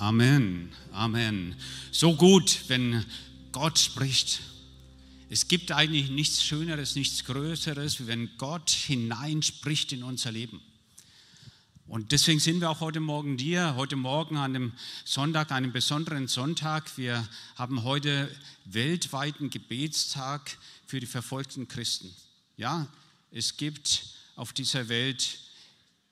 Amen, Amen. So gut, wenn Gott spricht. Es gibt eigentlich nichts Schöneres, nichts Größeres, wenn Gott hineinspricht in unser Leben. Und deswegen sind wir auch heute Morgen dir, heute Morgen an dem Sonntag, einem besonderen Sonntag. Wir haben heute weltweiten Gebetstag für die verfolgten Christen. Ja, es gibt auf dieser Welt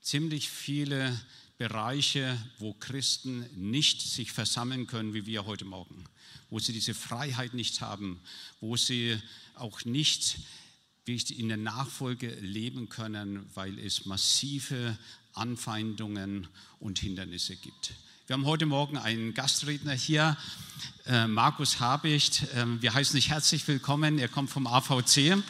ziemlich viele Bereiche, wo Christen nicht sich versammeln können, wie wir heute Morgen, wo sie diese Freiheit nicht haben, wo sie auch nicht in der Nachfolge leben können, weil es massive Anfeindungen und Hindernisse gibt. Wir haben heute Morgen einen Gastredner hier, äh, Markus Habicht. Ähm, wir heißen dich herzlich willkommen. Er kommt vom AVC.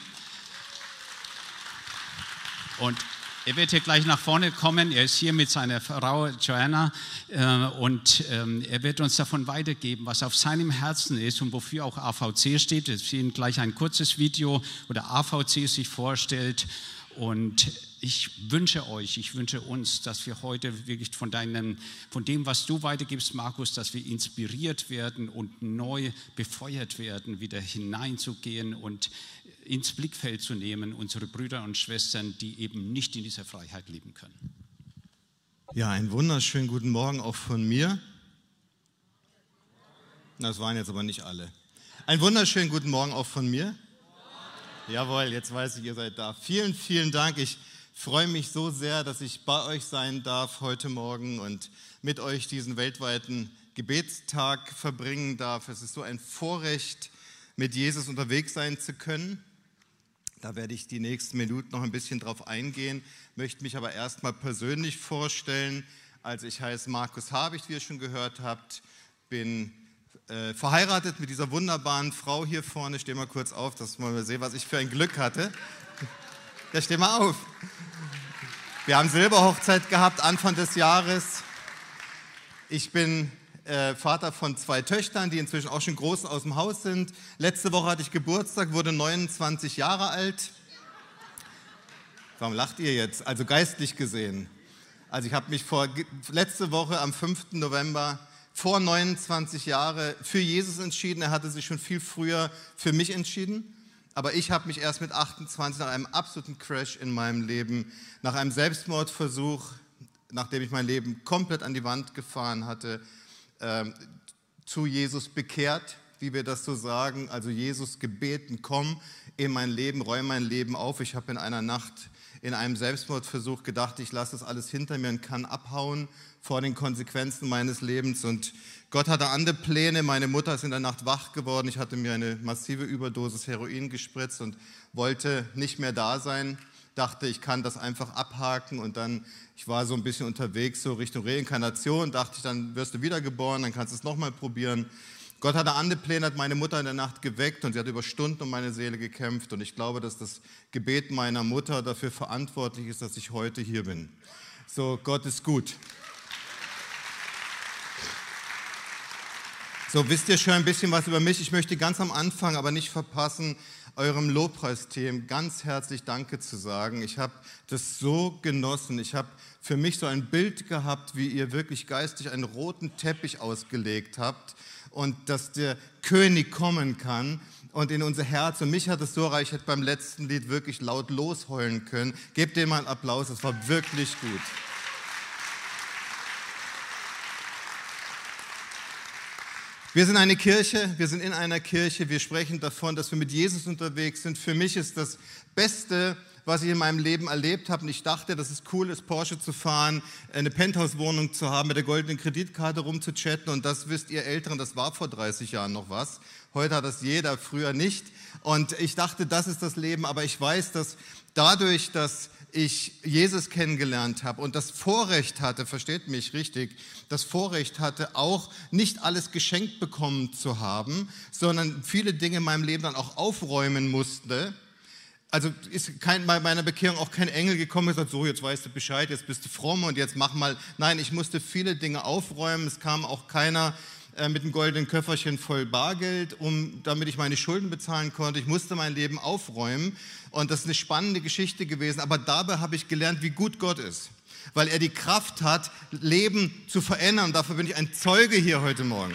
Und er wird hier gleich nach vorne kommen. Er ist hier mit seiner Frau Joanna äh, und ähm, er wird uns davon weitergeben, was auf seinem Herzen ist und wofür auch AVC steht. Wir sehen gleich ein kurzes Video, wo der AVC sich vorstellt. Und ich wünsche euch, ich wünsche uns, dass wir heute wirklich von, deinem, von dem, was du weitergibst, Markus, dass wir inspiriert werden und neu befeuert werden, wieder hineinzugehen und ins Blickfeld zu nehmen, unsere Brüder und Schwestern, die eben nicht in dieser Freiheit leben können. Ja, einen wunderschönen guten Morgen auch von mir. Das waren jetzt aber nicht alle. Einen wunderschönen guten Morgen auch von mir. Jawohl, jetzt weiß ich, ihr seid da. Vielen, vielen Dank. Ich freue mich so sehr, dass ich bei euch sein darf heute Morgen und mit euch diesen weltweiten Gebetstag verbringen darf. Es ist so ein Vorrecht, mit Jesus unterwegs sein zu können. Da werde ich die nächsten Minuten noch ein bisschen drauf eingehen, möchte mich aber erstmal persönlich vorstellen. Also ich heiße Markus Habicht, wie ihr schon gehört habt, bin äh, verheiratet mit dieser wunderbaren Frau hier vorne. Steh mal kurz auf, dass man mal sehen, was ich für ein Glück hatte. Ja, steh mal auf. Wir haben Silberhochzeit gehabt Anfang des Jahres. Ich bin äh, Vater von zwei Töchtern, die inzwischen auch schon groß aus dem Haus sind. Letzte Woche hatte ich Geburtstag, wurde 29 Jahre alt. Warum lacht ihr jetzt? Also geistlich gesehen. Also ich habe mich vor, letzte Woche am 5. November vor 29 Jahren für Jesus entschieden. Er hatte sich schon viel früher für mich entschieden. Aber ich habe mich erst mit 28 nach einem absoluten Crash in meinem Leben, nach einem Selbstmordversuch, nachdem ich mein Leben komplett an die Wand gefahren hatte, ähm, zu Jesus bekehrt, wie wir das so sagen, also Jesus gebeten, komm in mein Leben, räume mein Leben auf. Ich habe in einer Nacht in einem Selbstmordversuch gedacht, ich lasse das alles hinter mir und kann abhauen vor den Konsequenzen meines Lebens. Und Gott hatte andere Pläne. Meine Mutter ist in der Nacht wach geworden. Ich hatte mir eine massive Überdosis Heroin gespritzt und wollte nicht mehr da sein dachte, ich kann das einfach abhaken und dann, ich war so ein bisschen unterwegs, so Richtung Reinkarnation, dachte ich, dann wirst du wiedergeboren, dann kannst du es nochmal probieren. Gott hatte andere Pläne, hat meine Mutter in der Nacht geweckt und sie hat über Stunden um meine Seele gekämpft und ich glaube, dass das Gebet meiner Mutter dafür verantwortlich ist, dass ich heute hier bin. So, Gott ist gut. So, wisst ihr schon ein bisschen was über mich? Ich möchte ganz am Anfang aber nicht verpassen, eurem Lobpreisteam ganz herzlich Danke zu sagen. Ich habe das so genossen. Ich habe für mich so ein Bild gehabt, wie ihr wirklich geistig einen roten Teppich ausgelegt habt und dass der König kommen kann und in unser Herz. Und mich hat es so reich, ich hätte beim letzten Lied wirklich laut losheulen können. Gebt dem mal einen Applaus, es war wirklich gut. Wir sind eine Kirche, wir sind in einer Kirche, wir sprechen davon, dass wir mit Jesus unterwegs sind. Für mich ist das Beste, was ich in meinem Leben erlebt habe. Und ich dachte, dass es cool ist, Porsche zu fahren, eine Penthouse-Wohnung zu haben, mit der goldenen Kreditkarte rumzuchatten. Und das wisst ihr Älteren, das war vor 30 Jahren noch was. Heute hat das jeder, früher nicht. Und ich dachte, das ist das Leben. Aber ich weiß, dass dadurch, dass ich Jesus kennengelernt habe und das Vorrecht hatte, versteht mich richtig, das Vorrecht hatte, auch nicht alles geschenkt bekommen zu haben, sondern viele Dinge in meinem Leben dann auch aufräumen musste. Also ist kein, bei meiner Bekehrung auch kein Engel gekommen und gesagt, so jetzt weißt du Bescheid, jetzt bist du fromm und jetzt mach mal. Nein, ich musste viele Dinge aufräumen. Es kam auch keiner äh, mit einem goldenen Köfferchen voll Bargeld, um, damit ich meine Schulden bezahlen konnte. Ich musste mein Leben aufräumen und das ist eine spannende Geschichte gewesen, aber dabei habe ich gelernt, wie gut Gott ist. weil er die Kraft hat, Leben zu verändern. Dafür bin ich ein Zeuge hier heute Morgen.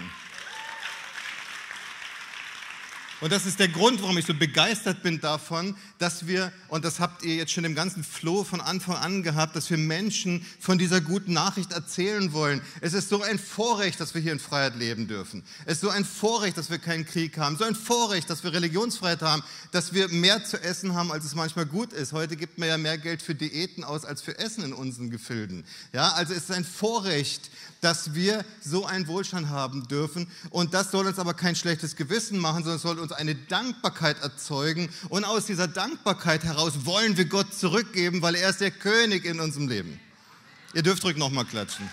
Und das ist der Grund, warum ich so begeistert bin davon, dass wir, und das habt ihr jetzt schon im ganzen Floh von Anfang an gehabt, dass wir Menschen von dieser guten Nachricht erzählen wollen. Es ist so ein Vorrecht, dass wir hier in Freiheit leben dürfen. Es ist so ein Vorrecht, dass wir keinen Krieg haben. So ein Vorrecht, dass wir Religionsfreiheit haben, dass wir mehr zu essen haben, als es manchmal gut ist. Heute gibt man ja mehr Geld für Diäten aus als für Essen in unseren Gefilden. Ja, also es ist ein Vorrecht, dass wir so einen Wohlstand haben dürfen. Und das soll uns aber kein schlechtes Gewissen machen, sondern es soll uns eine Dankbarkeit erzeugen. Und aus dieser Dankbarkeit heraus wollen wir Gott zurückgeben, weil er ist der König in unserem Leben. Ihr dürft ruhig nochmal klatschen.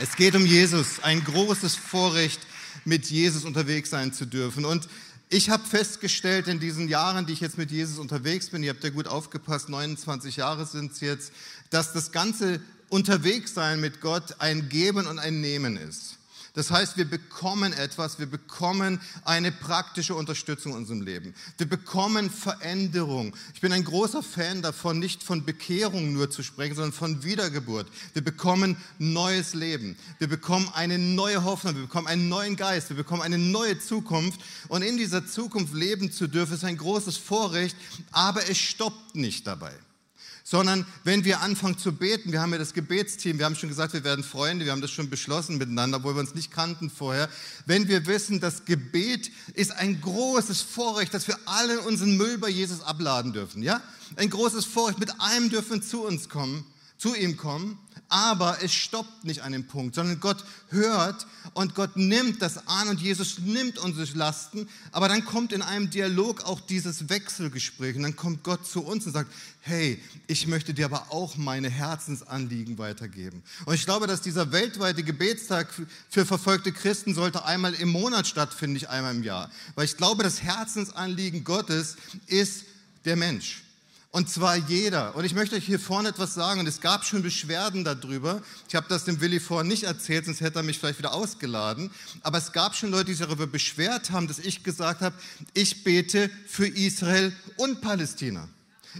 Es geht um Jesus, ein großes Vorrecht, mit Jesus unterwegs sein zu dürfen. Und ich habe festgestellt in diesen Jahren, die ich jetzt mit Jesus unterwegs bin, ihr habt ja gut aufgepasst, 29 Jahre sind es jetzt, dass das ganze Unterwegssein mit Gott ein Geben und ein Nehmen ist. Das heißt, wir bekommen etwas, wir bekommen eine praktische Unterstützung in unserem Leben. Wir bekommen Veränderung. Ich bin ein großer Fan davon, nicht von Bekehrung nur zu sprechen, sondern von Wiedergeburt. Wir bekommen neues Leben. Wir bekommen eine neue Hoffnung. Wir bekommen einen neuen Geist. Wir bekommen eine neue Zukunft. Und in dieser Zukunft leben zu dürfen, ist ein großes Vorrecht, aber es stoppt nicht dabei sondern wenn wir anfangen zu beten, wir haben ja das Gebetsteam, wir haben schon gesagt, wir werden Freunde, wir haben das schon beschlossen miteinander, obwohl wir uns nicht kannten vorher. Wenn wir wissen, das Gebet ist ein großes Vorrecht, dass wir allen unseren Müll bei Jesus abladen dürfen, ja? Ein großes Vorrecht, mit allem dürfen zu uns kommen, zu ihm kommen aber es stoppt nicht an dem Punkt, sondern Gott hört und Gott nimmt das an und Jesus nimmt unsere Lasten, aber dann kommt in einem Dialog auch dieses Wechselgespräch und dann kommt Gott zu uns und sagt, hey, ich möchte dir aber auch meine Herzensanliegen weitergeben. Und ich glaube, dass dieser weltweite Gebetstag für verfolgte Christen sollte einmal im Monat stattfinden, nicht einmal im Jahr, weil ich glaube, das Herzensanliegen Gottes ist der Mensch. Und zwar jeder. Und ich möchte euch hier vorne etwas sagen. Und es gab schon Beschwerden darüber. Ich habe das dem Willi vorhin nicht erzählt, sonst hätte er mich vielleicht wieder ausgeladen. Aber es gab schon Leute, die sich darüber beschwert haben, dass ich gesagt habe, ich bete für Israel und Palästina.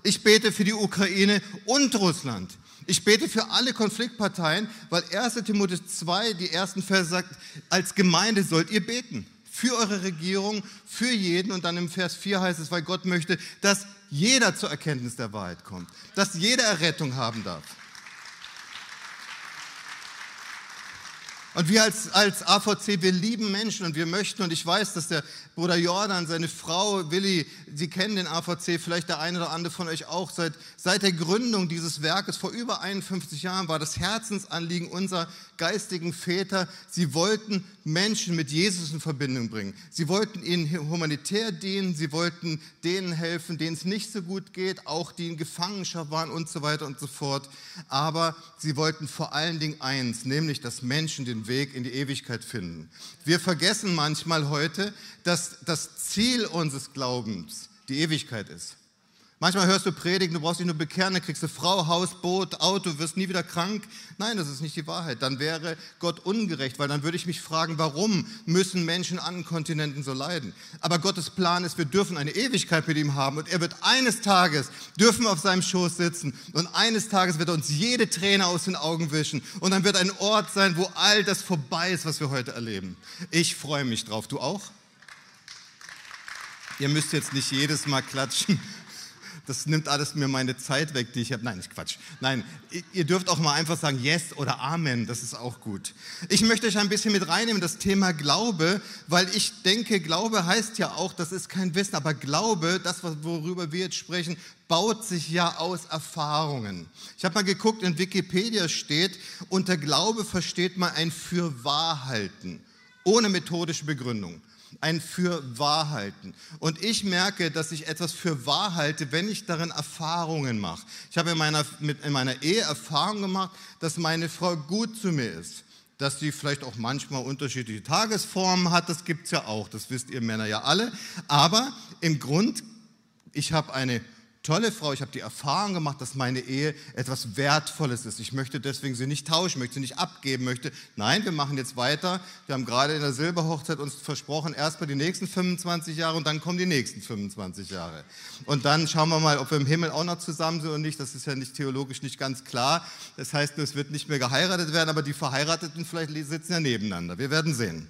Ich bete für die Ukraine und Russland. Ich bete für alle Konfliktparteien, weil 1. Timotheus 2, die ersten Verse sagt, als Gemeinde sollt ihr beten. Für eure Regierung, für jeden. Und dann im Vers 4 heißt es, weil Gott möchte, dass jeder zur Erkenntnis der Wahrheit kommt, dass jeder Errettung haben darf. Und wir als, als AVC, wir lieben Menschen und wir möchten, und ich weiß, dass der Bruder Jordan, seine Frau Willi, Sie kennen den AVC, vielleicht der eine oder andere von euch auch, seit, seit der Gründung dieses Werkes vor über 51 Jahren war das Herzensanliegen unserer geistigen Väter, sie wollten Menschen mit Jesus in Verbindung bringen. Sie wollten ihnen humanitär dienen, sie wollten denen helfen, denen es nicht so gut geht, auch die in Gefangenschaft waren und so weiter und so fort. Aber sie wollten vor allen Dingen eins, nämlich, dass Menschen den Weg in die Ewigkeit finden. Wir vergessen manchmal heute, dass das Ziel unseres Glaubens die Ewigkeit ist. Manchmal hörst du Predigen, du brauchst dich nur bekehren, dann kriegst du Frau, Haus, Boot, Auto, wirst nie wieder krank. Nein, das ist nicht die Wahrheit. Dann wäre Gott ungerecht, weil dann würde ich mich fragen, warum müssen Menschen an Kontinenten so leiden? Aber Gottes Plan ist, wir dürfen eine Ewigkeit mit ihm haben und er wird eines Tages, dürfen auf seinem Schoß sitzen und eines Tages wird er uns jede Träne aus den Augen wischen und dann wird ein Ort sein, wo all das vorbei ist, was wir heute erleben. Ich freue mich drauf. Du auch? Ihr müsst jetzt nicht jedes Mal klatschen, das nimmt alles mir meine Zeit weg, die ich habe. Nein, nicht Quatsch. Nein, ihr dürft auch mal einfach sagen Yes oder Amen, das ist auch gut. Ich möchte euch ein bisschen mit reinnehmen, das Thema Glaube, weil ich denke, Glaube heißt ja auch, das ist kein Wissen, aber Glaube, das, worüber wir jetzt sprechen, baut sich ja aus Erfahrungen. Ich habe mal geguckt, in Wikipedia steht, unter Glaube versteht man ein Fürwahrhalten, ohne methodische Begründung ein für Wahrhalten. Und ich merke, dass ich etwas für Wahrhalte, wenn ich darin Erfahrungen mache. Ich habe in meiner, mit, in meiner Ehe Erfahrung gemacht, dass meine Frau gut zu mir ist. Dass sie vielleicht auch manchmal unterschiedliche Tagesformen hat, das gibt es ja auch, das wisst ihr Männer ja alle. Aber im Grund, ich habe eine tolle Frau, ich habe die Erfahrung gemacht, dass meine Ehe etwas Wertvolles ist. Ich möchte deswegen sie nicht tauschen, möchte sie nicht abgeben, möchte, nein, wir machen jetzt weiter. Wir haben gerade in der Silberhochzeit uns versprochen, erstmal die nächsten 25 Jahre und dann kommen die nächsten 25 Jahre. Und dann schauen wir mal, ob wir im Himmel auch noch zusammen sind oder nicht. Das ist ja nicht theologisch nicht ganz klar. Das heißt, es wird nicht mehr geheiratet werden, aber die Verheirateten vielleicht sitzen ja nebeneinander. Wir werden sehen.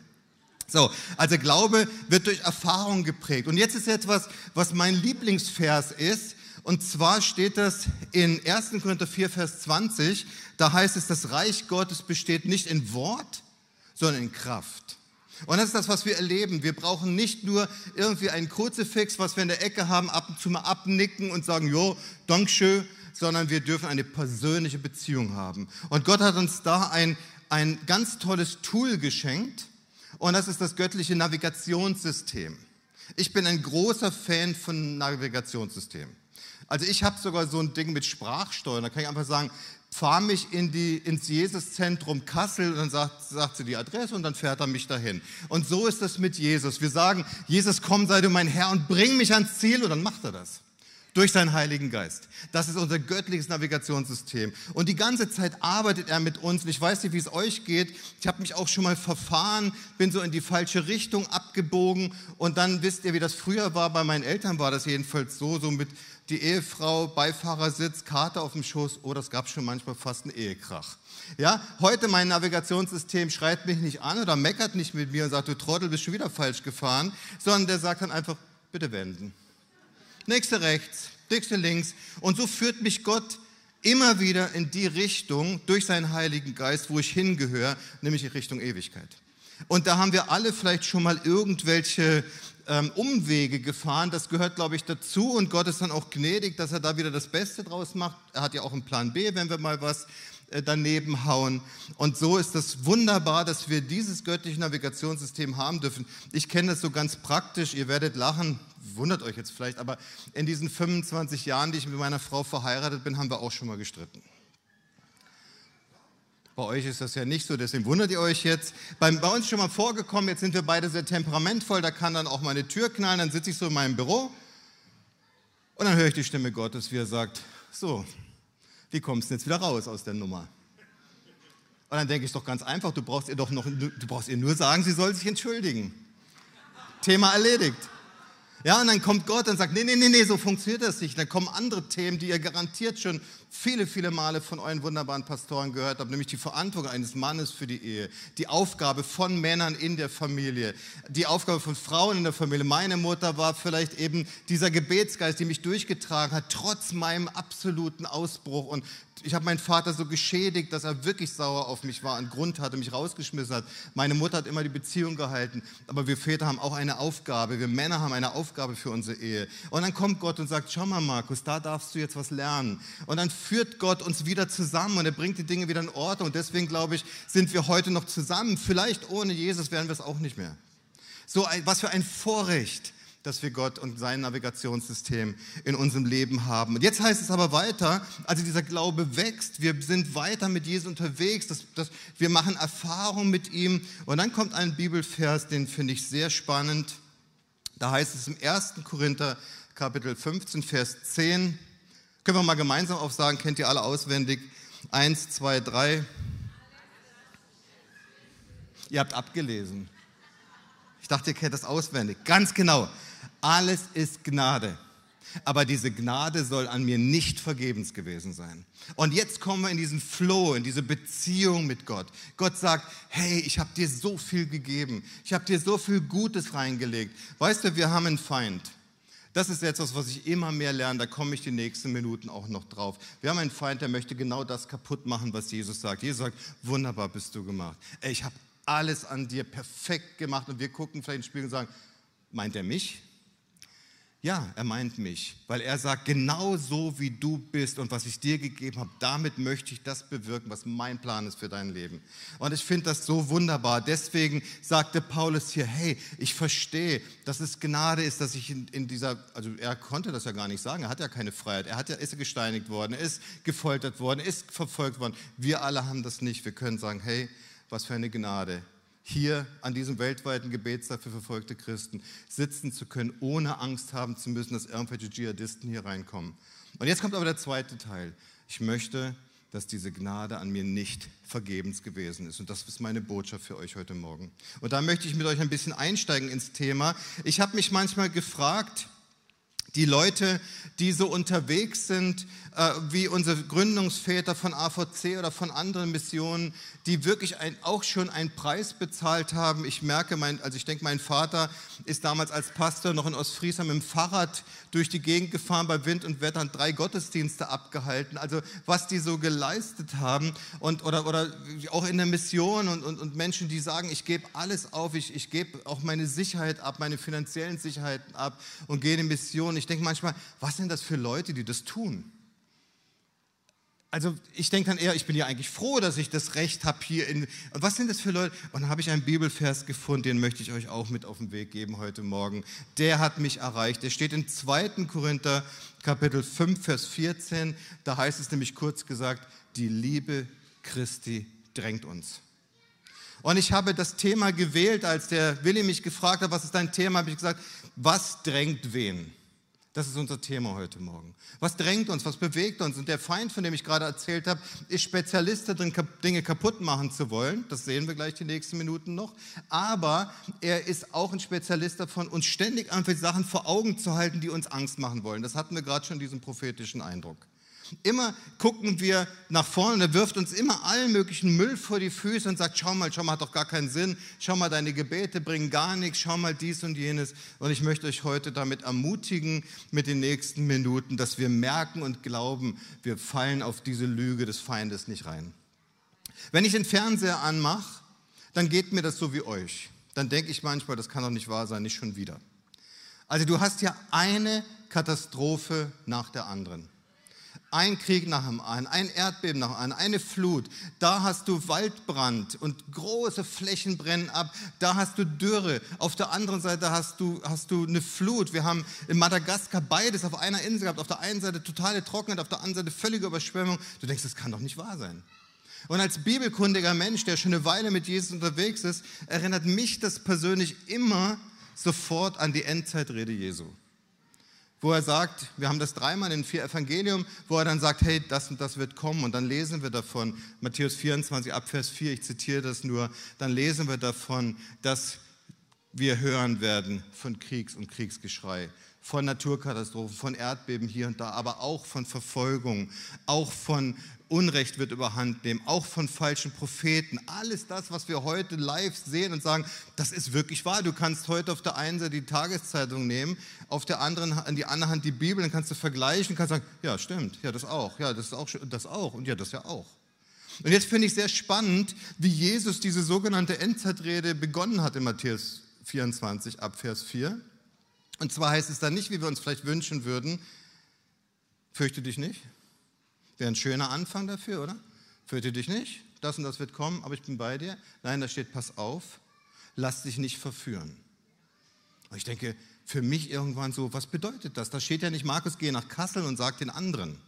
So, also Glaube wird durch Erfahrung geprägt. Und jetzt ist etwas, was mein Lieblingsvers ist. Und zwar steht das in 1. Korinther 4, Vers 20. Da heißt es, das Reich Gottes besteht nicht in Wort, sondern in Kraft. Und das ist das, was wir erleben. Wir brauchen nicht nur irgendwie einen Kruzifix, was wir in der Ecke haben, ab und zu mal abnicken und sagen, jo, Dankeschön, sondern wir dürfen eine persönliche Beziehung haben. Und Gott hat uns da ein, ein ganz tolles Tool geschenkt und das ist das göttliche Navigationssystem. Ich bin ein großer Fan von Navigationssystemen. Also ich habe sogar so ein Ding mit Sprachsteuern. Da kann ich einfach sagen, fahr mich in die, ins Jesuszentrum Kassel und dann sagt, sagt sie die Adresse und dann fährt er mich dahin. Und so ist das mit Jesus. Wir sagen, Jesus, komm, sei du mein Herr und bring mich ans Ziel und dann macht er das durch seinen Heiligen Geist. Das ist unser göttliches Navigationssystem. Und die ganze Zeit arbeitet er mit uns. Und ich weiß nicht, wie es euch geht. Ich habe mich auch schon mal verfahren, bin so in die falsche Richtung abgebogen. Und dann wisst ihr, wie das früher war. Bei meinen Eltern war das jedenfalls so, so mit die Ehefrau, Beifahrersitz, Karte auf dem Schoß. Oh, das gab schon manchmal fast einen Ehekrach. Ja, heute mein Navigationssystem schreit mich nicht an oder meckert nicht mit mir und sagt, du Trottel, bist schon wieder falsch gefahren, sondern der sagt dann einfach, bitte wenden nächste rechts, nächste links. Und so führt mich Gott immer wieder in die Richtung durch seinen Heiligen Geist, wo ich hingehöre, nämlich in Richtung Ewigkeit. Und da haben wir alle vielleicht schon mal irgendwelche ähm, Umwege gefahren. Das gehört, glaube ich, dazu. Und Gott ist dann auch gnädig, dass er da wieder das Beste draus macht. Er hat ja auch einen Plan B, wenn wir mal was äh, daneben hauen. Und so ist es wunderbar, dass wir dieses göttliche Navigationssystem haben dürfen. Ich kenne das so ganz praktisch. Ihr werdet lachen, wundert euch jetzt vielleicht, aber in diesen 25 Jahren, die ich mit meiner Frau verheiratet bin, haben wir auch schon mal gestritten. Bei euch ist das ja nicht so, deswegen wundert ihr euch jetzt. Bei, bei uns schon mal vorgekommen, jetzt sind wir beide sehr temperamentvoll, da kann dann auch meine Tür knallen, dann sitze ich so in meinem Büro und dann höre ich die Stimme Gottes, wie er sagt, so, wie kommst du jetzt wieder raus aus der Nummer? Und dann denke ich doch ganz einfach, du brauchst ihr doch noch, du brauchst ihr nur sagen, sie soll sich entschuldigen. Thema erledigt. Ja, und dann kommt Gott und sagt, nee, nee, nee, nee, so funktioniert das nicht. Dann kommen andere Themen, die ihr garantiert schon viele, viele Male von euren wunderbaren Pastoren gehört habt, nämlich die Verantwortung eines Mannes für die Ehe, die Aufgabe von Männern in der Familie, die Aufgabe von Frauen in der Familie. Meine Mutter war vielleicht eben dieser Gebetsgeist, die mich durchgetragen hat, trotz meinem absoluten Ausbruch und ich habe meinen Vater so geschädigt, dass er wirklich sauer auf mich war, einen Grund hatte, mich rausgeschmissen hat. Meine Mutter hat immer die Beziehung gehalten. Aber wir Väter haben auch eine Aufgabe. Wir Männer haben eine Aufgabe für unsere Ehe. Und dann kommt Gott und sagt, schau mal Markus, da darfst du jetzt was lernen. Und dann führt Gott uns wieder zusammen und er bringt die Dinge wieder in Ordnung. Und deswegen glaube ich, sind wir heute noch zusammen. Vielleicht ohne Jesus wären wir es auch nicht mehr. So, ein, was für ein Vorrecht dass wir Gott und sein Navigationssystem in unserem Leben haben. Und jetzt heißt es aber weiter, also dieser Glaube wächst, wir sind weiter mit Jesus unterwegs, dass, dass wir machen Erfahrung mit ihm. Und dann kommt ein Bibelvers, den finde ich sehr spannend. Da heißt es im 1. Korinther Kapitel 15, Vers 10. Können wir mal gemeinsam aufsagen, kennt ihr alle auswendig? Eins, zwei, drei. Ihr habt abgelesen. Ich dachte, ihr kennt das auswendig. Ganz genau. Alles ist Gnade. Aber diese Gnade soll an mir nicht vergebens gewesen sein. Und jetzt kommen wir in diesen Flow, in diese Beziehung mit Gott. Gott sagt, hey, ich habe dir so viel gegeben. Ich habe dir so viel Gutes reingelegt. Weißt du, wir haben einen Feind. Das ist etwas, was ich immer mehr lerne, da komme ich die nächsten Minuten auch noch drauf. Wir haben einen Feind, der möchte genau das kaputt machen, was Jesus sagt. Jesus sagt, wunderbar bist du gemacht. Ey, ich habe alles an dir perfekt gemacht und wir gucken vielleicht ins Spiegel und sagen, meint er mich? Ja, er meint mich, weil er sagt, genau so wie du bist und was ich dir gegeben habe, damit möchte ich das bewirken, was mein Plan ist für dein Leben. Und ich finde das so wunderbar. Deswegen sagte Paulus hier, hey, ich verstehe, dass es Gnade ist, dass ich in, in, dieser, also er konnte das ja gar nicht sagen, er hat ja keine Freiheit, er hat ja, ist gesteinigt worden, ist gefoltert worden, ist verfolgt worden. Wir alle haben das nicht. Wir können sagen, hey, was für eine Gnade hier an diesem weltweiten Gebetstag für verfolgte Christen sitzen zu können, ohne Angst haben zu müssen, dass irgendwelche Dschihadisten hier reinkommen. Und jetzt kommt aber der zweite Teil. Ich möchte, dass diese Gnade an mir nicht vergebens gewesen ist. Und das ist meine Botschaft für euch heute Morgen. Und da möchte ich mit euch ein bisschen einsteigen ins Thema. Ich habe mich manchmal gefragt, die Leute, die so unterwegs sind, äh, wie unsere Gründungsväter von AVC oder von anderen Missionen, die wirklich ein, auch schon einen Preis bezahlt haben. Ich merke, mein, also ich denke, mein Vater ist damals als Pastor noch in Ostfriesland mit dem Fahrrad durch die Gegend gefahren bei Wind und Wetter und drei Gottesdienste abgehalten. Also was die so geleistet haben und, oder, oder auch in der Mission und, und, und Menschen, die sagen, ich gebe alles auf, ich, ich gebe auch meine Sicherheit ab, meine finanziellen Sicherheiten ab und gehe in die Mission. Ich denke manchmal, was sind das für Leute, die das tun? Also ich denke dann eher, ich bin ja eigentlich froh, dass ich das Recht habe hier in. Was sind das für Leute? Und dann habe ich einen Bibelvers gefunden, den möchte ich euch auch mit auf den Weg geben heute Morgen. Der hat mich erreicht. Der steht in 2. Korinther Kapitel 5, Vers 14. Da heißt es nämlich kurz gesagt, die Liebe Christi drängt uns. Und ich habe das Thema gewählt, als der Willi mich gefragt hat, was ist dein Thema, habe ich gesagt, was drängt wen? Das ist unser Thema heute Morgen. Was drängt uns, was bewegt uns? Und der Feind, von dem ich gerade erzählt habe, ist Spezialist darin, Dinge kaputt machen zu wollen. Das sehen wir gleich die nächsten Minuten noch. Aber er ist auch ein Spezialist davon, uns ständig einfach Sachen vor Augen zu halten, die uns Angst machen wollen. Das hatten wir gerade schon diesen prophetischen Eindruck. Immer gucken wir nach vorne und er wirft uns immer allen möglichen Müll vor die Füße und sagt, schau mal, schau mal, hat doch gar keinen Sinn. Schau mal, deine Gebete bringen gar nichts. Schau mal dies und jenes. Und ich möchte euch heute damit ermutigen, mit den nächsten Minuten, dass wir merken und glauben, wir fallen auf diese Lüge des Feindes nicht rein. Wenn ich den Fernseher anmache, dann geht mir das so wie euch. Dann denke ich manchmal, das kann doch nicht wahr sein, nicht schon wieder. Also du hast ja eine Katastrophe nach der anderen. Ein Krieg nach dem anderen, ein Erdbeben nach dem anderen, eine Flut. Da hast du Waldbrand und große Flächen brennen ab. Da hast du Dürre. Auf der anderen Seite hast du, hast du eine Flut. Wir haben in Madagaskar beides auf einer Insel gehabt. Auf der einen Seite totale Trockenheit, auf der anderen Seite völlige Überschwemmung. Du denkst, das kann doch nicht wahr sein. Und als bibelkundiger Mensch, der schon eine Weile mit Jesus unterwegs ist, erinnert mich das persönlich immer sofort an die Endzeitrede Jesu wo er sagt, wir haben das dreimal in vier Evangelium, wo er dann sagt, hey, das und das wird kommen. Und dann lesen wir davon, Matthäus 24 Abvers 4, ich zitiere das nur, dann lesen wir davon, dass wir hören werden von Kriegs- und Kriegsgeschrei, von Naturkatastrophen, von Erdbeben hier und da, aber auch von Verfolgung, auch von Unrecht wird überhand nehmen, auch von falschen Propheten. Alles das, was wir heute live sehen und sagen, das ist wirklich wahr. Du kannst heute auf der einen Seite die Tageszeitung nehmen, auf der anderen, an die andere Hand die Bibel, dann kannst du vergleichen, kannst sagen, ja, stimmt, ja, das auch, ja, das auch, das auch und ja, das ja auch. Und jetzt finde ich sehr spannend, wie Jesus diese sogenannte Endzeitrede begonnen hat in Matthäus 24 ab Vers 4. Und zwar heißt es dann nicht, wie wir uns vielleicht wünschen würden, fürchte dich nicht, Wäre ein schöner Anfang dafür, oder? Fürchte dich nicht, das und das wird kommen, aber ich bin bei dir. Nein, da steht, pass auf, lass dich nicht verführen. Und ich denke, für mich irgendwann so, was bedeutet das? Da steht ja nicht, Markus, gehe nach Kassel und sag den anderen.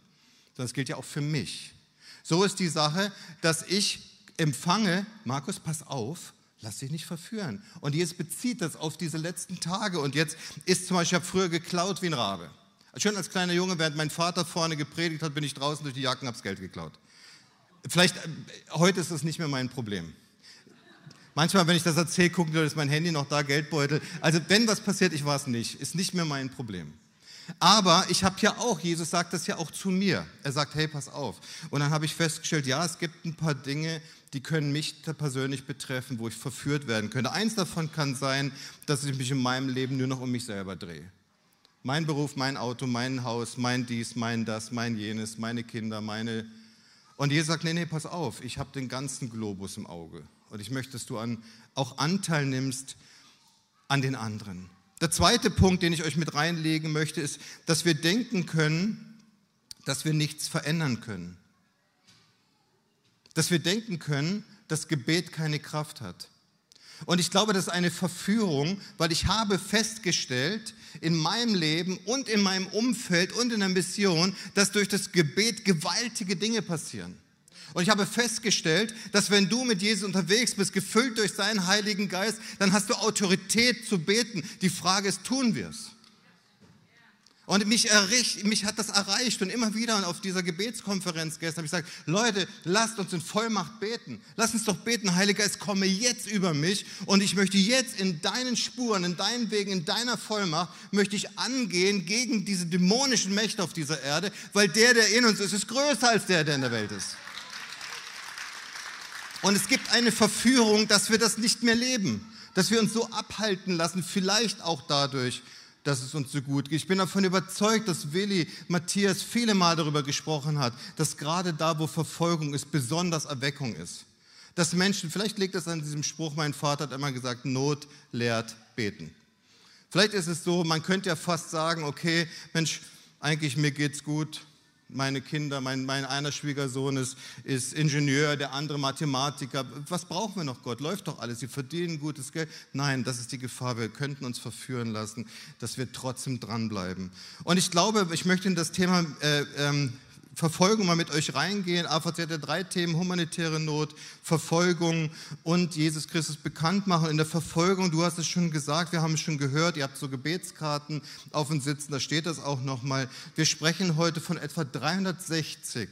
Das gilt ja auch für mich. So ist die Sache, dass ich empfange, Markus, pass auf, lass dich nicht verführen. Und jetzt bezieht das auf diese letzten Tage. Und jetzt ist zum Beispiel, ich habe früher geklaut wie ein Rabe. Schon als kleiner Junge, während mein Vater vorne gepredigt hat, bin ich draußen durch die Jacken und habe das Geld geklaut. Vielleicht, äh, heute ist das nicht mehr mein Problem. Manchmal, wenn ich das erzähle, gucken Leute, ist mein Handy noch da, Geldbeutel. Also wenn was passiert, ich war es nicht. Ist nicht mehr mein Problem. Aber ich habe ja auch, Jesus sagt das ja auch zu mir. Er sagt, hey, pass auf. Und dann habe ich festgestellt, ja, es gibt ein paar Dinge, die können mich persönlich betreffen, wo ich verführt werden könnte. Eins davon kann sein, dass ich mich in meinem Leben nur noch um mich selber drehe. Mein Beruf, mein Auto, mein Haus, mein dies, mein das, mein jenes, meine Kinder, meine. Und Jesus sagt, nee, nee, pass auf, ich habe den ganzen Globus im Auge. Und ich möchte, dass du an, auch Anteil nimmst an den anderen. Der zweite Punkt, den ich euch mit reinlegen möchte, ist, dass wir denken können, dass wir nichts verändern können. Dass wir denken können, dass Gebet keine Kraft hat. Und ich glaube, das ist eine Verführung, weil ich habe festgestellt in meinem Leben und in meinem Umfeld und in der Mission, dass durch das Gebet gewaltige Dinge passieren. Und ich habe festgestellt, dass wenn du mit Jesus unterwegs bist, gefüllt durch seinen Heiligen Geist, dann hast du Autorität zu beten. Die Frage ist, tun wir es? Und mich, erricht, mich hat das erreicht und immer wieder auf dieser Gebetskonferenz gestern habe ich gesagt, Leute, lasst uns in Vollmacht beten. Lasst uns doch beten, Heiliger Geist, komme jetzt über mich und ich möchte jetzt in deinen Spuren, in deinen Wegen, in deiner Vollmacht, möchte ich angehen gegen diese dämonischen Mächte auf dieser Erde, weil der, der in uns ist, ist größer als der, der in der Welt ist. Und es gibt eine Verführung, dass wir das nicht mehr leben, dass wir uns so abhalten lassen, vielleicht auch dadurch, dass es uns so gut geht. Ich bin davon überzeugt, dass Willi Matthias viele Mal darüber gesprochen hat, dass gerade da, wo Verfolgung ist, besonders Erweckung ist. Dass Menschen, vielleicht liegt es an diesem Spruch, mein Vater hat immer gesagt, Not lehrt beten. Vielleicht ist es so, man könnte ja fast sagen, okay, Mensch, eigentlich mir geht's gut, meine Kinder, mein, mein einer Schwiegersohn ist, ist Ingenieur, der andere Mathematiker. Was brauchen wir noch, Gott? Läuft doch alles. Sie verdienen gutes Geld. Nein, das ist die Gefahr. Wir könnten uns verführen lassen, dass wir trotzdem dranbleiben. Und ich glaube, ich möchte in das Thema äh, ähm, Verfolgung mal mit euch reingehen. AVZ hat drei Themen, humanitäre Not, Verfolgung und Jesus Christus bekannt machen. In der Verfolgung, du hast es schon gesagt, wir haben es schon gehört, ihr habt so Gebetskarten auf dem Sitzen, da steht das auch nochmal. Wir sprechen heute von etwa 360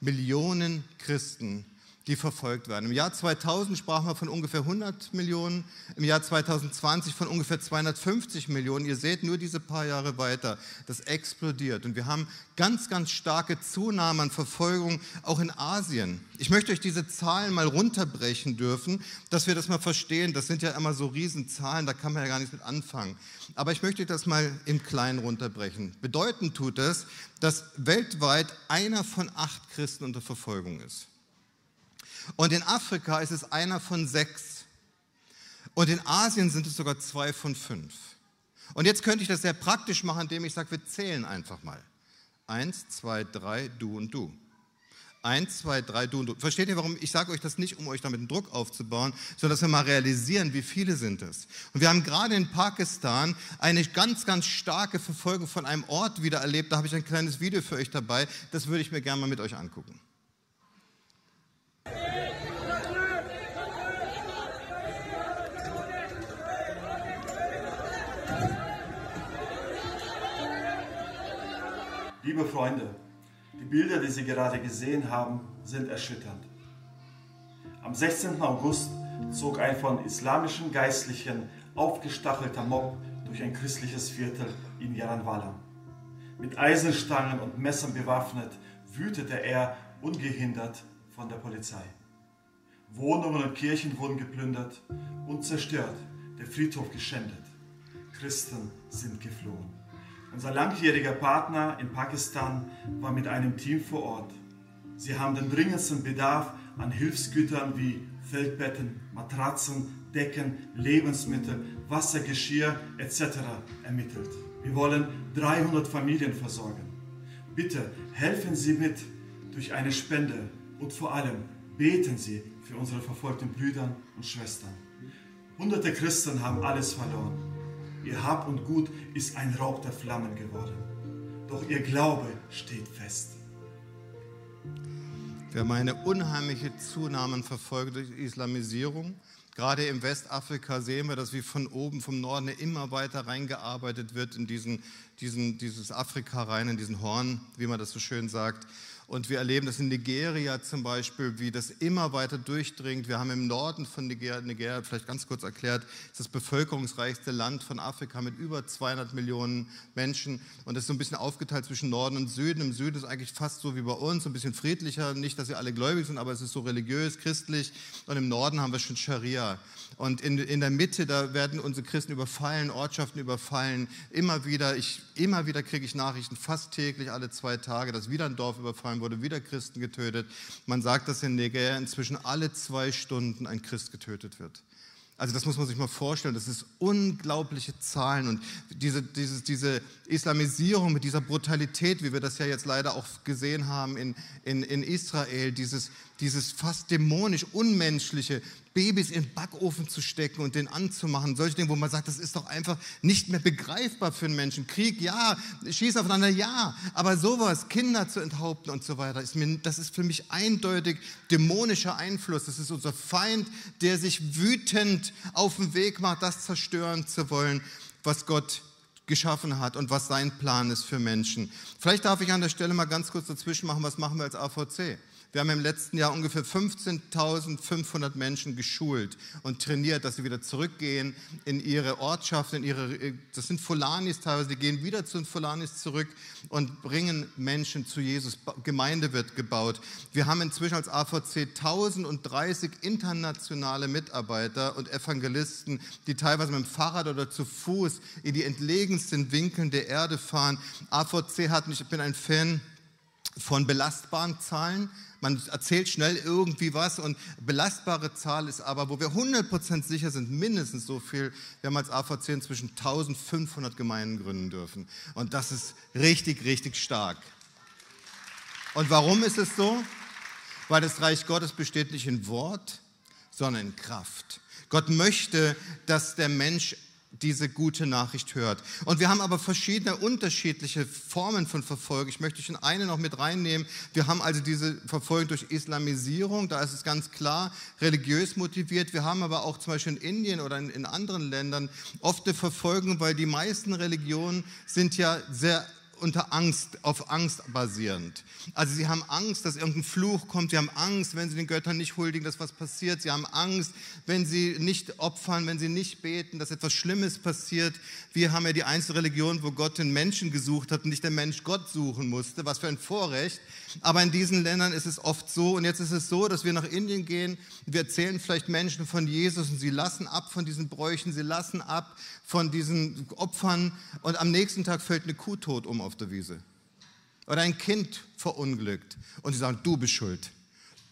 Millionen Christen, die verfolgt werden. Im Jahr 2000 sprachen wir von ungefähr 100 Millionen, im Jahr 2020 von ungefähr 250 Millionen. Ihr seht nur diese paar Jahre weiter, das explodiert. Und wir haben ganz, ganz starke Zunahme an Verfolgung auch in Asien. Ich möchte euch diese Zahlen mal runterbrechen dürfen, dass wir das mal verstehen. Das sind ja immer so Riesenzahlen, da kann man ja gar nichts mit anfangen. Aber ich möchte das mal im Kleinen runterbrechen. Bedeutend tut es, dass weltweit einer von acht Christen unter Verfolgung ist. Und in Afrika ist es einer von sechs. Und in Asien sind es sogar zwei von fünf. Und jetzt könnte ich das sehr praktisch machen, indem ich sage, wir zählen einfach mal. Eins, zwei, drei, du und du. Eins, zwei, drei, du und du. Versteht ihr, warum? Ich sage euch das nicht, um euch damit einen Druck aufzubauen, sondern dass wir mal realisieren, wie viele sind es. Und wir haben gerade in Pakistan eine ganz, ganz starke Verfolgung von einem Ort wieder erlebt. Da habe ich ein kleines Video für euch dabei. Das würde ich mir gerne mal mit euch angucken. Liebe Freunde, die Bilder, die Sie gerade gesehen haben, sind erschütternd. Am 16. August zog ein von islamischen Geistlichen aufgestachelter Mob durch ein christliches Viertel in Jaranwala. Mit Eisenstangen und Messern bewaffnet wütete er ungehindert von der Polizei. Wohnungen und Kirchen wurden geplündert und zerstört, der Friedhof geschändet. Christen sind geflohen. Unser langjähriger Partner in Pakistan war mit einem Team vor Ort. Sie haben den dringendsten Bedarf an Hilfsgütern wie Feldbetten, Matratzen, Decken, Lebensmittel, Wassergeschirr etc. ermittelt. Wir wollen 300 Familien versorgen. Bitte helfen Sie mit durch eine Spende und vor allem beten Sie für unsere verfolgten Brüder und Schwestern. Hunderte Christen haben alles verloren. Ihr Hab und Gut ist ein Raub der Flammen geworden. Doch ihr Glaube steht fest. Wir haben eine unheimliche Zunahme und Verfolgung durch Islamisierung. Gerade im Westafrika sehen wir, dass wie von oben, vom Norden immer weiter reingearbeitet wird in diesen, diesen, dieses Afrika rein, in diesen Horn, wie man das so schön sagt. Und wir erleben das in Nigeria zum Beispiel, wie das immer weiter durchdringt. Wir haben im Norden von Nigeria, Nigeria vielleicht ganz kurz erklärt, ist das bevölkerungsreichste Land von Afrika mit über 200 Millionen Menschen. Und das ist so ein bisschen aufgeteilt zwischen Norden und Süden. Im Süden ist eigentlich fast so wie bei uns, ein bisschen friedlicher. Nicht, dass sie alle gläubig sind, aber es ist so religiös, christlich. Und im Norden haben wir schon Scharia. Und in, in der Mitte, da werden unsere Christen überfallen, Ortschaften überfallen. Immer wieder, ich, immer wieder kriege ich Nachrichten, fast täglich, alle zwei Tage, dass wieder ein Dorf überfallen wurde, wieder Christen getötet. Man sagt, dass in Nigeria inzwischen alle zwei Stunden ein Christ getötet wird. Also das muss man sich mal vorstellen, das ist unglaubliche Zahlen und diese, diese, diese Islamisierung mit dieser Brutalität, wie wir das ja jetzt leider auch gesehen haben in, in, in Israel, dieses, dieses fast dämonisch, unmenschliche, Babys in den Backofen zu stecken und den anzumachen. Solche Dinge, wo man sagt, das ist doch einfach nicht mehr begreifbar für einen Menschen. Krieg, ja, Schießen aufeinander, ja, aber sowas, Kinder zu enthaupten und so weiter, ist mir, das ist für mich eindeutig dämonischer Einfluss. Das ist unser Feind, der sich wütend auf den Weg macht, das zerstören zu wollen, was Gott geschaffen hat und was sein Plan ist für Menschen. Vielleicht darf ich an der Stelle mal ganz kurz dazwischen machen, was machen wir als AVC? Wir haben im letzten Jahr ungefähr 15.500 Menschen geschult und trainiert, dass sie wieder zurückgehen in ihre Ortschaft, in ihre, das sind Fulanis teilweise, die gehen wieder zu den Fulanis zurück und bringen Menschen zu Jesus. Gemeinde wird gebaut. Wir haben inzwischen als AVC 1030 internationale Mitarbeiter und Evangelisten, die teilweise mit dem Fahrrad oder zu Fuß in die entlegensten Winkeln der Erde fahren. AVC hat, ich bin ein Fan, von belastbaren Zahlen. Man erzählt schnell irgendwie was und belastbare Zahl ist aber, wo wir 100% sicher sind, mindestens so viel. Wir haben als AVC inzwischen 1500 Gemeinden gründen dürfen. Und das ist richtig, richtig stark. Und warum ist es so? Weil das Reich Gottes besteht nicht in Wort, sondern in Kraft. Gott möchte, dass der Mensch diese gute Nachricht hört. Und wir haben aber verschiedene unterschiedliche Formen von Verfolgung. Ich möchte schon eine noch mit reinnehmen. Wir haben also diese Verfolgung durch Islamisierung, da ist es ganz klar religiös motiviert. Wir haben aber auch zum Beispiel in Indien oder in, in anderen Ländern oft eine Verfolgung, weil die meisten Religionen sind ja sehr unter Angst, auf Angst basierend. Also sie haben Angst, dass irgendein Fluch kommt, sie haben Angst, wenn sie den Göttern nicht huldigen, dass was passiert, sie haben Angst, wenn sie nicht opfern, wenn sie nicht beten, dass etwas Schlimmes passiert. Wir haben ja die einzige Religion, wo Gott den Menschen gesucht hat und nicht der Mensch Gott suchen musste, was für ein Vorrecht. Aber in diesen Ländern ist es oft so, und jetzt ist es so, dass wir nach Indien gehen, wir erzählen vielleicht Menschen von Jesus und sie lassen ab von diesen Bräuchen, sie lassen ab von diesen Opfern. Und am nächsten Tag fällt eine Kuh tot um auf der Wiese. Oder ein Kind verunglückt. Und sie sagen, du bist schuld.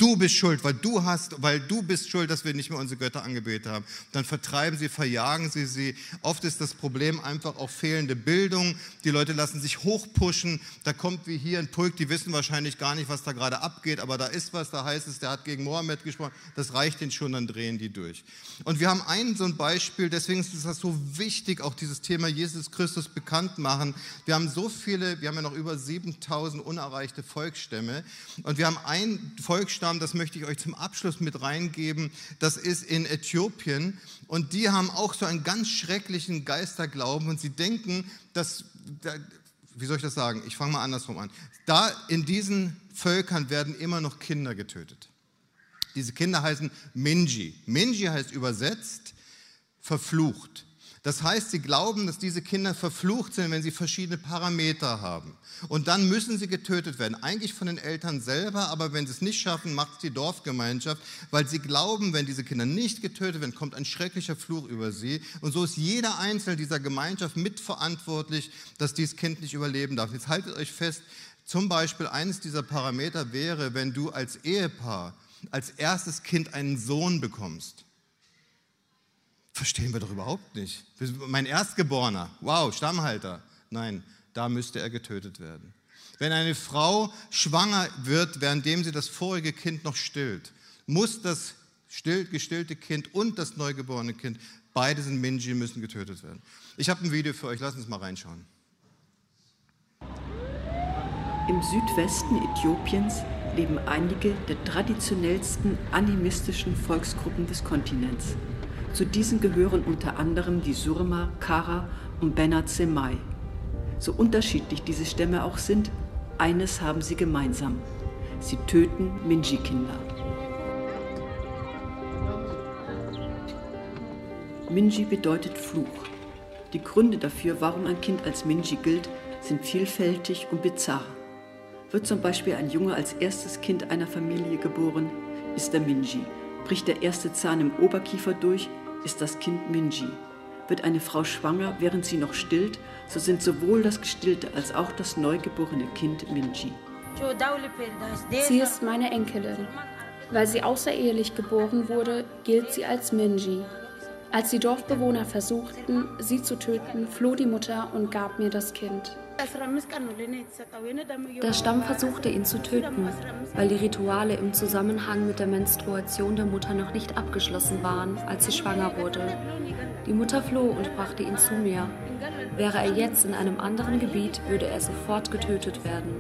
Du bist schuld, weil du hast, weil du bist schuld, dass wir nicht mehr unsere Götter angebetet haben. Dann vertreiben sie, verjagen sie sie. Oft ist das Problem einfach auch fehlende Bildung. Die Leute lassen sich hochpushen. Da kommt wie hier ein Pulk, die wissen wahrscheinlich gar nicht, was da gerade abgeht, aber da ist was, da heißt es, der hat gegen Mohammed gesprochen. Das reicht ihnen schon, dann drehen die durch. Und wir haben ein so ein Beispiel, deswegen ist das so wichtig, auch dieses Thema Jesus Christus bekannt machen. Wir haben so viele, wir haben ja noch über 7000 unerreichte Volksstämme und wir haben ein Volksstamm, haben, das möchte ich euch zum Abschluss mit reingeben, das ist in Äthiopien. Und die haben auch so einen ganz schrecklichen Geisterglauben und sie denken, dass, wie soll ich das sagen? Ich fange mal andersrum an. Da in diesen Völkern werden immer noch Kinder getötet. Diese Kinder heißen Minji. Minji heißt übersetzt verflucht. Das heißt, sie glauben, dass diese Kinder verflucht sind, wenn sie verschiedene Parameter haben. Und dann müssen sie getötet werden. Eigentlich von den Eltern selber, aber wenn sie es nicht schaffen, macht es die Dorfgemeinschaft, weil sie glauben, wenn diese Kinder nicht getötet werden, kommt ein schrecklicher Fluch über sie. Und so ist jeder Einzelne dieser Gemeinschaft mitverantwortlich, dass dieses Kind nicht überleben darf. Jetzt haltet euch fest, zum Beispiel eines dieser Parameter wäre, wenn du als Ehepaar als erstes Kind einen Sohn bekommst Verstehen wir doch überhaupt nicht. Mein Erstgeborener, wow, Stammhalter. Nein, da müsste er getötet werden. Wenn eine Frau schwanger wird, währenddem sie das vorige Kind noch stillt, muss das still, gestillte Kind und das neugeborene Kind, beide sind Minji, müssen getötet werden. Ich habe ein Video für euch, lasst uns mal reinschauen. Im Südwesten Äthiopiens leben einige der traditionellsten animistischen Volksgruppen des Kontinents. Zu diesen gehören unter anderem die Surma, Kara und Benat Semai. So unterschiedlich diese Stämme auch sind, eines haben sie gemeinsam. Sie töten Minji-Kinder. Minji bedeutet Fluch. Die Gründe dafür, warum ein Kind als Minji gilt, sind vielfältig und bizarr. Wird zum Beispiel ein Junge als erstes Kind einer Familie geboren, ist er Minji. Bricht der erste Zahn im Oberkiefer durch, ist das Kind Minji. Wird eine Frau schwanger, während sie noch stillt, so sind sowohl das gestillte als auch das neugeborene Kind Minji. Sie ist meine Enkelin. Weil sie außerehelich geboren wurde, gilt sie als Minji. Als die Dorfbewohner versuchten, sie zu töten, floh die Mutter und gab mir das Kind. Der Stamm versuchte ihn zu töten, weil die Rituale im Zusammenhang mit der Menstruation der Mutter noch nicht abgeschlossen waren, als sie schwanger wurde. Die Mutter floh und brachte ihn zu mir. Wäre er jetzt in einem anderen Gebiet, würde er sofort getötet werden.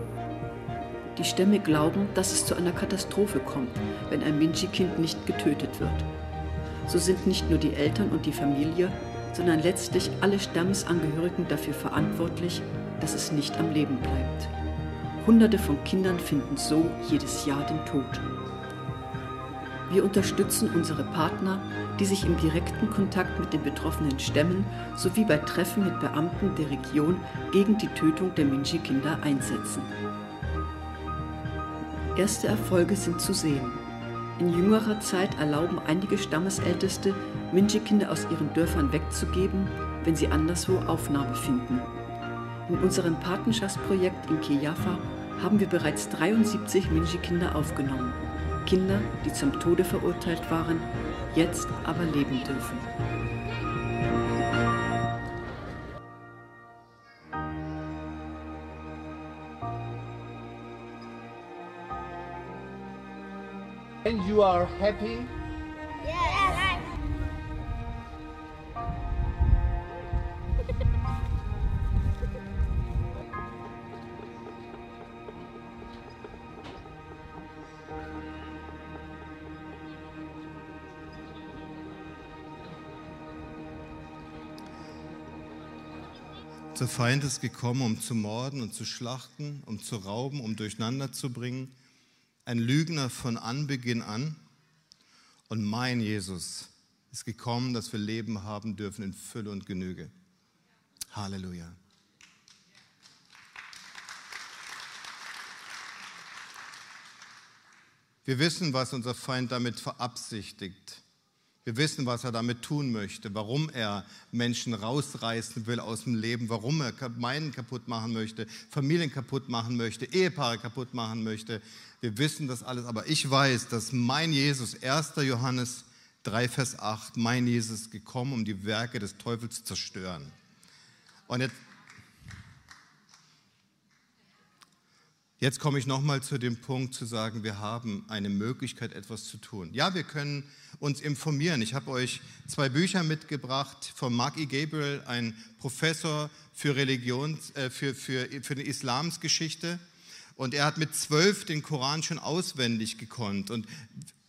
Die Stämme glauben, dass es zu einer Katastrophe kommt, wenn ein Minchi-Kind nicht getötet wird. So sind nicht nur die Eltern und die Familie, sondern letztlich alle Stammesangehörigen dafür verantwortlich, dass es nicht am Leben bleibt. Hunderte von Kindern finden so jedes Jahr den Tod. Wir unterstützen unsere Partner, die sich im direkten Kontakt mit den betroffenen Stämmen sowie bei Treffen mit Beamten der Region gegen die Tötung der Minji-Kinder einsetzen. Erste Erfolge sind zu sehen. In jüngerer Zeit erlauben einige Stammesälteste, Minji-Kinder aus ihren Dörfern wegzugeben, wenn sie anderswo Aufnahme finden. In unserem Patenschaftsprojekt in Kiyafa haben wir bereits 73 Minji-Kinder aufgenommen. Kinder, die zum Tode verurteilt waren, jetzt aber leben dürfen. And you are happy Der Feind ist gekommen, um zu morden und zu schlachten, um zu rauben, um durcheinander zu bringen. Ein Lügner von Anbeginn an. Und mein Jesus ist gekommen, dass wir Leben haben dürfen in Fülle und Genüge. Halleluja. Wir wissen, was unser Feind damit verabsichtigt. Wir wissen, was er damit tun möchte, warum er Menschen rausreißen will aus dem Leben, warum er Gemeinden kaputt machen möchte, Familien kaputt machen möchte, Ehepaare kaputt machen möchte. Wir wissen das alles, aber ich weiß, dass mein Jesus, 1. Johannes 3, Vers 8, mein Jesus gekommen, um die Werke des Teufels zu zerstören. Und jetzt, jetzt komme ich nochmal zu dem Punkt zu sagen, wir haben eine Möglichkeit, etwas zu tun. Ja, wir können uns informieren. Ich habe euch zwei Bücher mitgebracht von Mark E. Gabriel, ein Professor für Religion, äh, für, für, für die Islamsgeschichte. Und er hat mit zwölf den Koran schon auswendig gekonnt. Und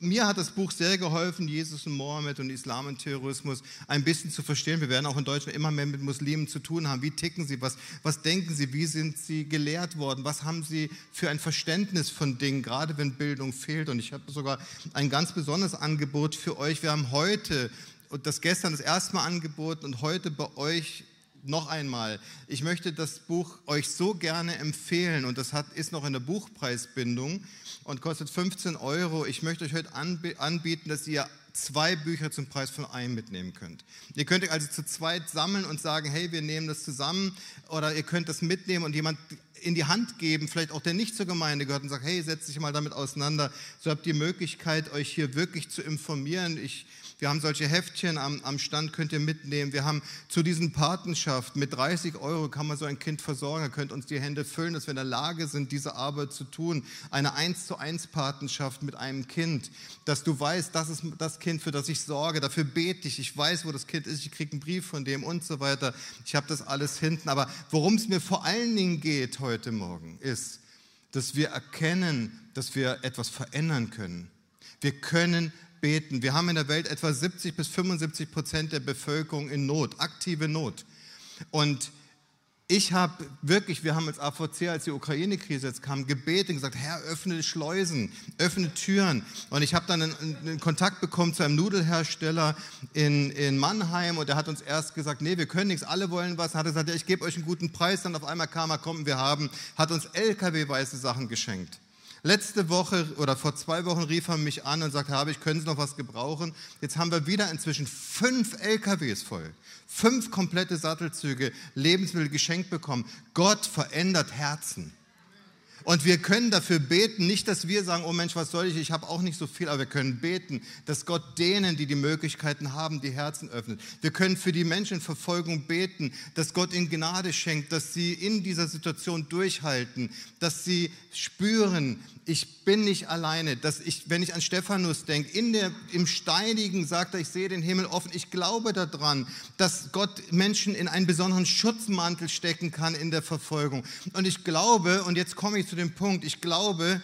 mir hat das Buch sehr geholfen, Jesus und Mohammed und Islam und Terrorismus ein bisschen zu verstehen. Wir werden auch in Deutschland immer mehr mit Muslimen zu tun haben. Wie ticken sie? Was, was denken sie? Wie sind sie gelehrt worden? Was haben sie für ein Verständnis von Dingen, gerade wenn Bildung fehlt? Und ich habe sogar ein ganz besonderes Angebot für euch. Wir haben heute und das gestern das erste Mal angeboten und heute bei euch noch einmal, ich möchte das Buch euch so gerne empfehlen und das hat, ist noch in der Buchpreisbindung und kostet 15 Euro. Ich möchte euch heute anbieten, dass ihr zwei Bücher zum Preis von einem mitnehmen könnt. Ihr könnt also zu zweit sammeln und sagen, hey, wir nehmen das zusammen oder ihr könnt das mitnehmen und jemand in die Hand geben, vielleicht auch der nicht zur Gemeinde gehört und sagt, hey, setz dich mal damit auseinander. So habt ihr die Möglichkeit, euch hier wirklich zu informieren. Ich wir haben solche Heftchen am, am Stand, könnt ihr mitnehmen. Wir haben zu diesen Patenschaft mit 30 Euro kann man so ein Kind versorgen. Ihr könnt uns die Hände füllen, dass wir in der Lage sind, diese Arbeit zu tun. Eine 1 zu 1 Patenschaft mit einem Kind, dass du weißt, das ist das Kind, für das ich sorge. Dafür bete ich. Ich weiß, wo das Kind ist. Ich kriege einen Brief von dem und so weiter. Ich habe das alles hinten. Aber worum es mir vor allen Dingen geht heute Morgen, ist, dass wir erkennen, dass wir etwas verändern können. Wir können beten. Wir haben in der Welt etwa 70 bis 75 Prozent der Bevölkerung in Not, aktive Not. Und ich habe wirklich, wir haben als AVC, als die Ukraine-Krise jetzt kam, gebeten gesagt, Herr, öffne Schleusen, öffne Türen. Und ich habe dann einen, einen, Kontakt bekommen zu einem Nudelhersteller in, in Mannheim und der hat uns erst gesagt, nee, wir können nichts, alle wollen was. Hat er gesagt, ja, ich gebe euch einen guten Preis. Dann auf einmal kam er, komm, wir haben, hat uns LKW-weise Sachen geschenkt. Letzte Woche oder vor zwei Wochen rief er mich an und sagte, habe ich, können Sie noch was gebrauchen? Jetzt haben wir wieder inzwischen fünf LKWs voll, fünf komplette Sattelzüge, Lebensmittel geschenkt bekommen. Gott verändert Herzen. Und wir können dafür beten, nicht, dass wir sagen, oh Mensch, was soll ich, ich habe auch nicht so viel, aber wir können beten, dass Gott denen, die die Möglichkeiten haben, die Herzen öffnet. Wir können für die Menschen in Verfolgung beten, dass Gott ihnen Gnade schenkt, dass sie in dieser Situation durchhalten, dass sie spüren, ich bin nicht alleine, dass ich, wenn ich an Stephanus denke, im Steinigen sagt er, ich sehe den Himmel offen, ich glaube daran, dass Gott Menschen in einen besonderen Schutzmantel stecken kann in der Verfolgung. Und ich glaube, und jetzt komme ich zu dem Punkt, ich glaube,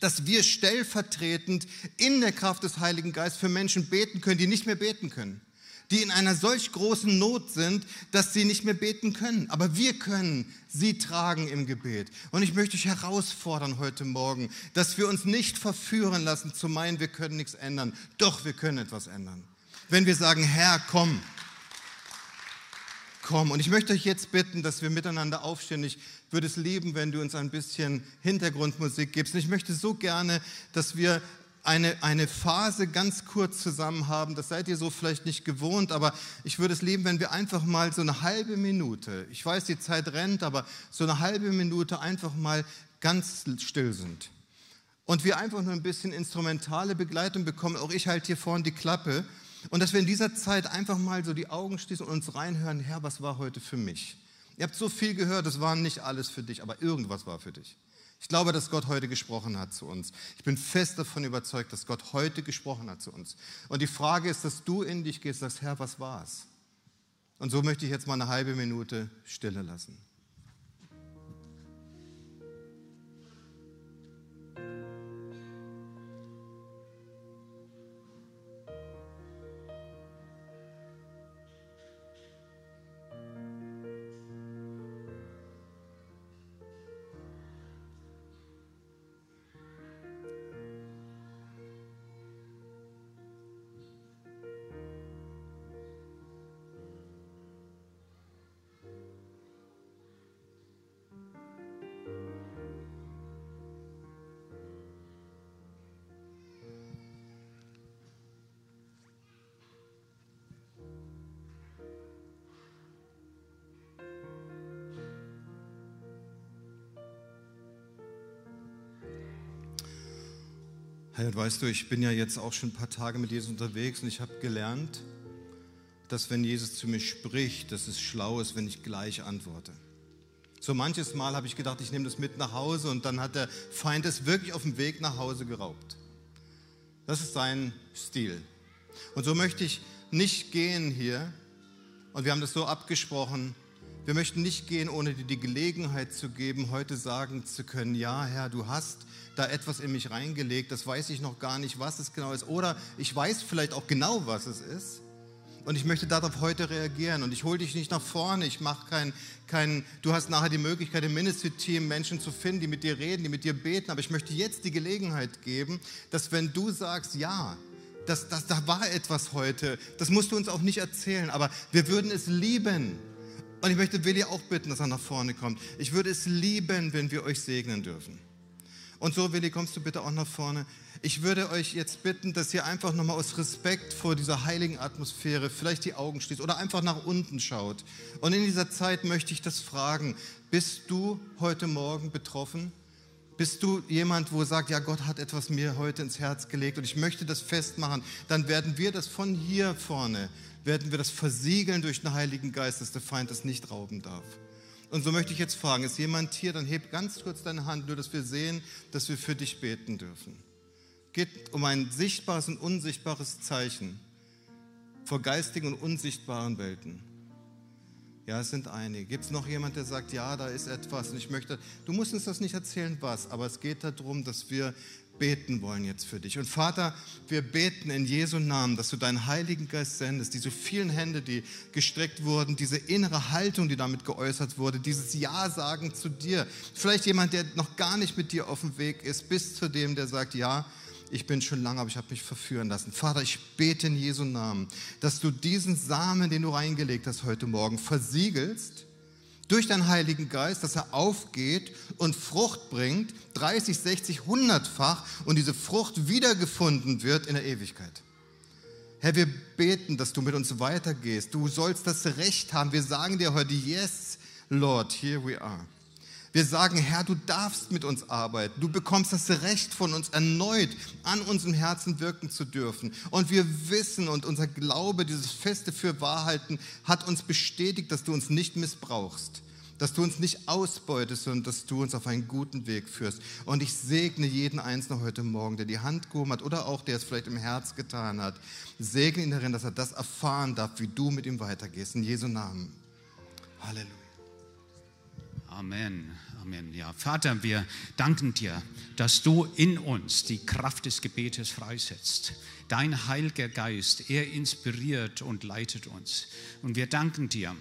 dass wir stellvertretend in der Kraft des Heiligen Geistes für Menschen beten können, die nicht mehr beten können die in einer solch großen Not sind, dass sie nicht mehr beten können. Aber wir können sie tragen im Gebet. Und ich möchte euch herausfordern heute Morgen, dass wir uns nicht verführen lassen zu meinen, wir können nichts ändern. Doch, wir können etwas ändern. Wenn wir sagen, Herr, komm, komm. Und ich möchte euch jetzt bitten, dass wir miteinander aufstehen. Ich würde es lieben, wenn du uns ein bisschen Hintergrundmusik gibst. Und ich möchte so gerne, dass wir eine, eine Phase ganz kurz zusammen haben. Das seid ihr so vielleicht nicht gewohnt, aber ich würde es lieben, wenn wir einfach mal so eine halbe Minute, ich weiß, die Zeit rennt, aber so eine halbe Minute einfach mal ganz still sind. Und wir einfach nur ein bisschen instrumentale Begleitung bekommen. Auch ich halte hier vorne die Klappe. Und dass wir in dieser Zeit einfach mal so die Augen schließen und uns reinhören, Herr, was war heute für mich? Ihr habt so viel gehört, das war nicht alles für dich, aber irgendwas war für dich. Ich glaube, dass Gott heute gesprochen hat zu uns. Ich bin fest davon überzeugt, dass Gott heute gesprochen hat zu uns. Und die Frage ist, dass du in dich gehst sagst, Herr, was war's? Und so möchte ich jetzt mal eine halbe Minute Stille lassen. Herr, weißt du, ich bin ja jetzt auch schon ein paar Tage mit Jesus unterwegs und ich habe gelernt, dass wenn Jesus zu mir spricht, dass es schlau ist, wenn ich gleich antworte. So manches Mal habe ich gedacht, ich nehme das mit nach Hause und dann hat der Feind es wirklich auf dem Weg nach Hause geraubt. Das ist sein Stil. Und so möchte ich nicht gehen hier. Und wir haben das so abgesprochen. Wir möchten nicht gehen, ohne dir die Gelegenheit zu geben, heute sagen zu können, ja Herr, du hast da etwas in mich reingelegt, das weiß ich noch gar nicht, was es genau ist. Oder ich weiß vielleicht auch genau, was es ist. Und ich möchte darauf heute reagieren. Und ich hole dich nicht nach vorne. Ich mache kein, kein, du hast nachher die Möglichkeit, im Ministry-Team Menschen zu finden, die mit dir reden, die mit dir beten. Aber ich möchte jetzt die Gelegenheit geben, dass wenn du sagst, ja, das, das, da war etwas heute, das musst du uns auch nicht erzählen, aber wir würden es lieben. Und ich möchte Willi auch bitten, dass er nach vorne kommt. Ich würde es lieben, wenn wir euch segnen dürfen. Und so, Willi, kommst du bitte auch nach vorne. Ich würde euch jetzt bitten, dass ihr einfach nochmal aus Respekt vor dieser heiligen Atmosphäre vielleicht die Augen schließt oder einfach nach unten schaut. Und in dieser Zeit möchte ich das fragen. Bist du heute Morgen betroffen? Bist du jemand, wo sagt, ja, Gott hat etwas mir heute ins Herz gelegt und ich möchte das festmachen? Dann werden wir das von hier vorne, werden wir das versiegeln durch den Heiligen Geist, dass der Feind das nicht rauben darf. Und so möchte ich jetzt fragen, ist jemand hier, dann heb ganz kurz deine Hand, nur dass wir sehen, dass wir für dich beten dürfen. Geht um ein sichtbares und unsichtbares Zeichen vor geistigen und unsichtbaren Welten. Ja, es sind einige. Gibt es noch jemand, der sagt, ja, da ist etwas und ich möchte, du musst uns das nicht erzählen, was, aber es geht darum, dass wir beten wollen jetzt für dich. Und Vater, wir beten in Jesu Namen, dass du deinen Heiligen Geist sendest, diese vielen Hände, die gestreckt wurden, diese innere Haltung, die damit geäußert wurde, dieses Ja sagen zu dir. Vielleicht jemand, der noch gar nicht mit dir auf dem Weg ist, bis zu dem, der sagt, ja, ich bin schon lange, aber ich habe mich verführen lassen. Vater, ich bete in Jesu Namen, dass du diesen Samen, den du reingelegt hast heute Morgen, versiegelst durch deinen Heiligen Geist, dass er aufgeht und Frucht bringt, 30, 60, 100-fach und diese Frucht wiedergefunden wird in der Ewigkeit. Herr, wir beten, dass du mit uns weitergehst. Du sollst das Recht haben. Wir sagen dir heute, yes, Lord, here we are. Wir sagen, Herr, du darfst mit uns arbeiten. Du bekommst das Recht von uns erneut an unserem Herzen wirken zu dürfen. Und wir wissen und unser Glaube, dieses feste Fürwahrhalten hat uns bestätigt, dass du uns nicht missbrauchst dass du uns nicht ausbeutest, sondern dass du uns auf einen guten Weg führst. Und ich segne jeden Einzelnen heute Morgen, der die Hand gehoben hat oder auch der es vielleicht im Herz getan hat. Segne ihn darin, dass er das erfahren darf, wie du mit ihm weitergehst. In Jesu Namen. Halleluja. Amen. Amen. Ja, Vater, wir danken dir, dass du in uns die Kraft des Gebetes freisetzt. Dein Heiliger Geist, er inspiriert und leitet uns. Und wir danken dir,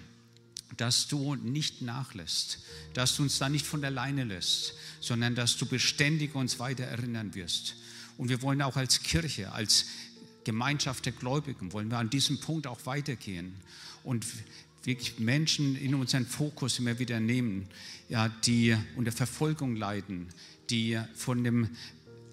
dass du nicht nachlässt, dass du uns da nicht von der Leine lässt, sondern dass du beständig uns weiter erinnern wirst. Und wir wollen auch als Kirche, als Gemeinschaft der Gläubigen, wollen wir an diesem Punkt auch weitergehen und wirklich Menschen in unseren Fokus immer wieder nehmen, ja, die unter Verfolgung leiden, die von dem,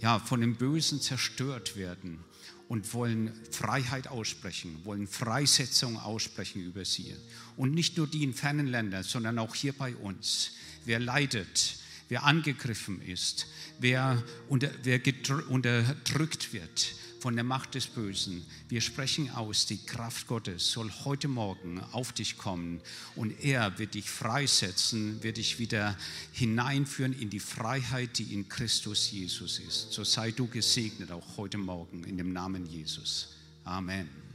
ja, von dem Bösen zerstört werden und wollen Freiheit aussprechen, wollen Freisetzung aussprechen über sie. Und nicht nur die in fernen Ländern, sondern auch hier bei uns. Wer leidet, wer angegriffen ist, wer, unter, wer unterdrückt wird, von der Macht des Bösen. Wir sprechen aus, die Kraft Gottes soll heute Morgen auf dich kommen und er wird dich freisetzen, wird dich wieder hineinführen in die Freiheit, die in Christus Jesus ist. So sei du gesegnet auch heute Morgen in dem Namen Jesus. Amen.